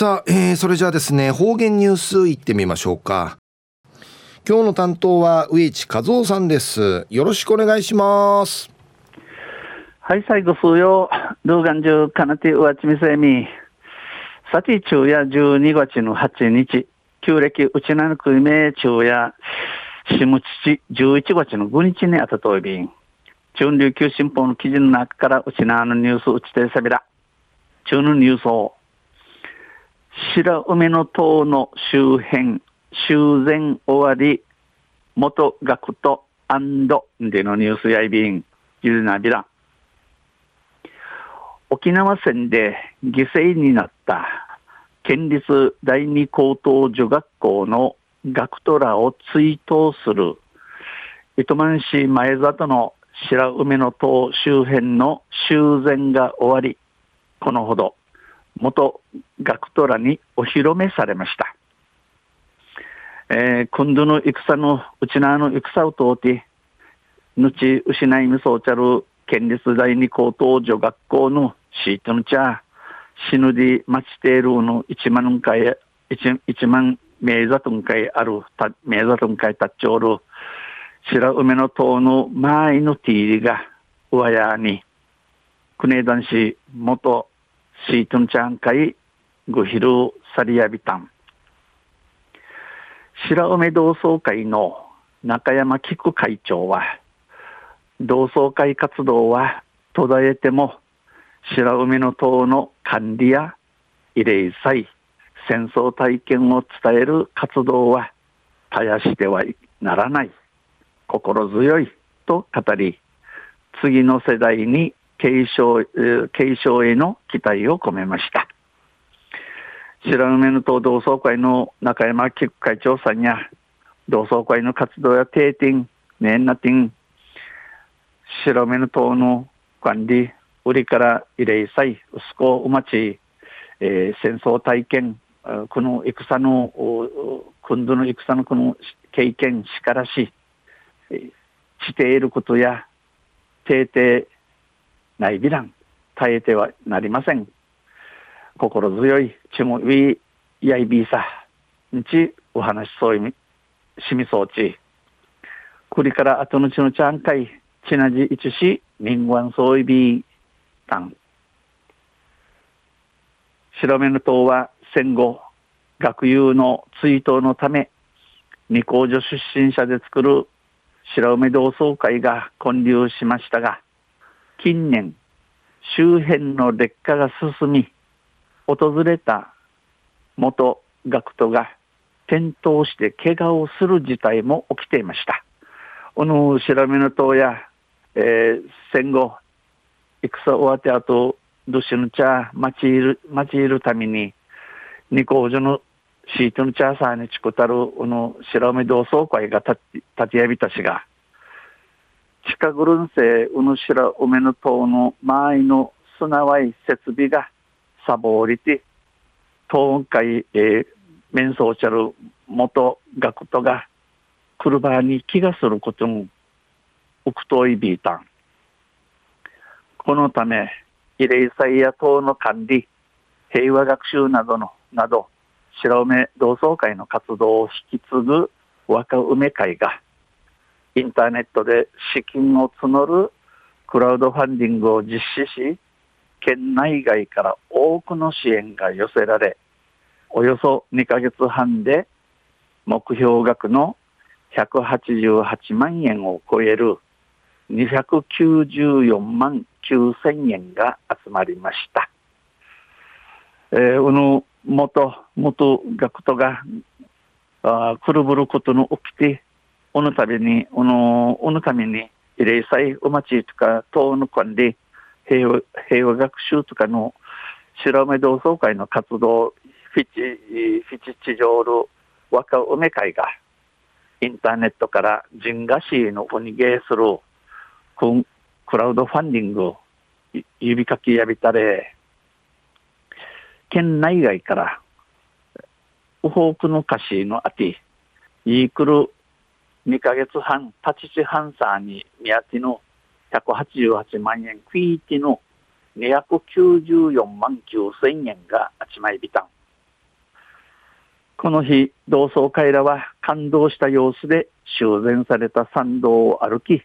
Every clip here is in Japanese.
さあ、えー、それじゃあですね、方言ニュースいってみましょうか。今日の担当は植地和夫さんです。よろしくお願いします。はい、最後数曜、動画中、かなてうわちみせみ。さち中や12月の8日、旧暦うちなぬくいめ中や、しむちち11月の5日にあたといびん。中琉球新報の記事の中からうちなのニュースうちてさびら。中のニュースを。白梅の塔の周辺、修繕終わり、元学とアンドでのニュースやいびん、ゆるなびら。沖縄戦で犠牲になった県立第二高等女学校の学徒らを追悼する糸満市前里の白梅の塔周辺の修繕が終わり、このほど元学徒らにお披露目されました。えー、今度の戦の、うちなの戦を通って、ぬち失いみそうちゃる県立第二高等女学校のシートのちゃ、死ぬで待ちているの一万回、一一万名座とんかいある、名座とんかいたっちょる、白梅の塔の前のティーリが、上やに、国枝市元シートンチャン会グヒルサリアビタン白梅同窓会の中山菊会長は同窓会活動は途絶えても白梅の塔の管理や慰霊祭戦争体験を伝える活動は絶やしてはならない。心強いと語り次の世代に継承、継承への期待を込めました。白梅の党同窓会の中山菊会長さんや、同窓会の活動や定点、年な点、白梅の党の管理、売りから慰霊祭、薄子お待ち、えー、戦争体験、この戦の、今度の戦のこの経験しからし、していることや、定定ないびらん、耐えてはなりません。心強い、ちもウィやいびさ、んち、お話しそういみしみそうち。くりから後のちのちゃんかい、ちなじいちし、みんわんそういびたん。白目の塔は戦後、学友の追悼のため、二工所出身者で作る白梅同窓会が建立しましたが、近年、周辺の劣化が進み、訪れた元学徒が転倒して怪我をする事態も起きていました。この白目の塔や、えー、戦後、戦終わって後、どしの茶、町いる、町いるために、二工所のシートの茶さんにちくたる、この白目同窓会が立ちやびたしが、近ぐるんせうぬしらうめの塔の周りのすなわい設備がサボりて、東雲会、えー、面相ちゃる元学徒が車に気がすることも、うくといびいたん。このため、慰霊祭や党の管理、平和学習などの、など、白梅同窓会の活動を引き継ぐ若梅会が、インターネットで資金を募るクラウドファンディングを実施し、県内外から多くの支援が寄せられ、およそ2ヶ月半で目標額の188万円を超える294万9000円が集まりました。えー、この元、元学徒が、あくるぶることの起きて、おのたびに、おの、おのために、慰霊祭お待ちとか、党の管理、平和平和学習とかの白梅同窓会の活動、フィチ、フィチ地上の若梅会が、インターネットから人賀市のおにげするクラウドファンディング指かきやびたれ、県内外から、ウホークの歌詞のあて、イークル2ヶ月半、立ち地半さに宮地の188万円、クイーティの294万9千円があちまいびたん。この日、同窓会らは感動した様子で修繕された参道を歩き、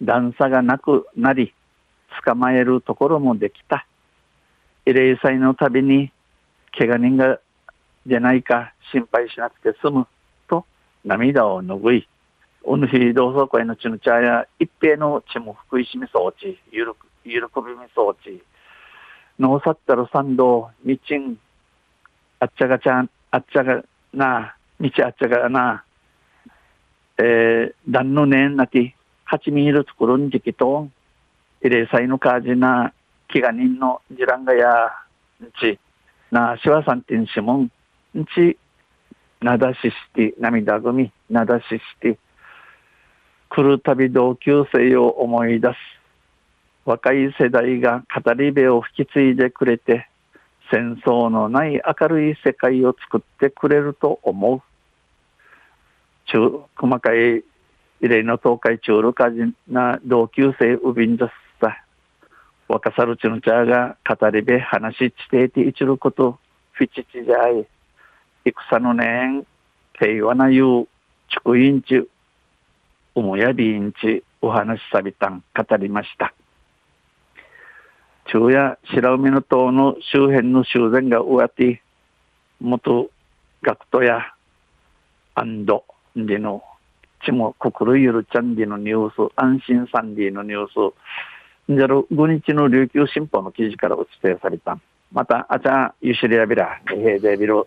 段差がなくなり、捕まえるところもできた。慰霊祭のたびに、怪我人が出ないか心配しなくて済むと涙を拭い、おぬひ同窓会のちぬちゃや一平の血も福井しみ装置、ゆるゆるこびみ装置、のうさったる参道、みちん、あっちゃがちゃん、あっちゃがな、道あっちゃがな、えー、段のねんなき、八ミール作るんじきと、慰霊祭のカージな、飢餓人のジランガや、んち、な、しわさんてんしもん、んち、なだしして、涙ぐみ、なだしして、来るたび同級生を思い出す。若い世代が語り部を引き継いでくれて、戦争のない明るい世界を作ってくれると思う。中、細かい異例の東海中ルカジな同級生ウビンザスタ。若さるちのちゃが語り部話していていちること、フィチチじゃい。戦の年、平和な言う、竹院地、おもやびんち、お話しさびたん、語りました。昼夜白海の島の周辺の修繕が終わって元学徒や安堵でのちも心ゆるちゃんでのニュース安心サンディのニュースじゃる5日の琉球新報の記事からお伝えされたまたあちゃゆしりやびらへでびる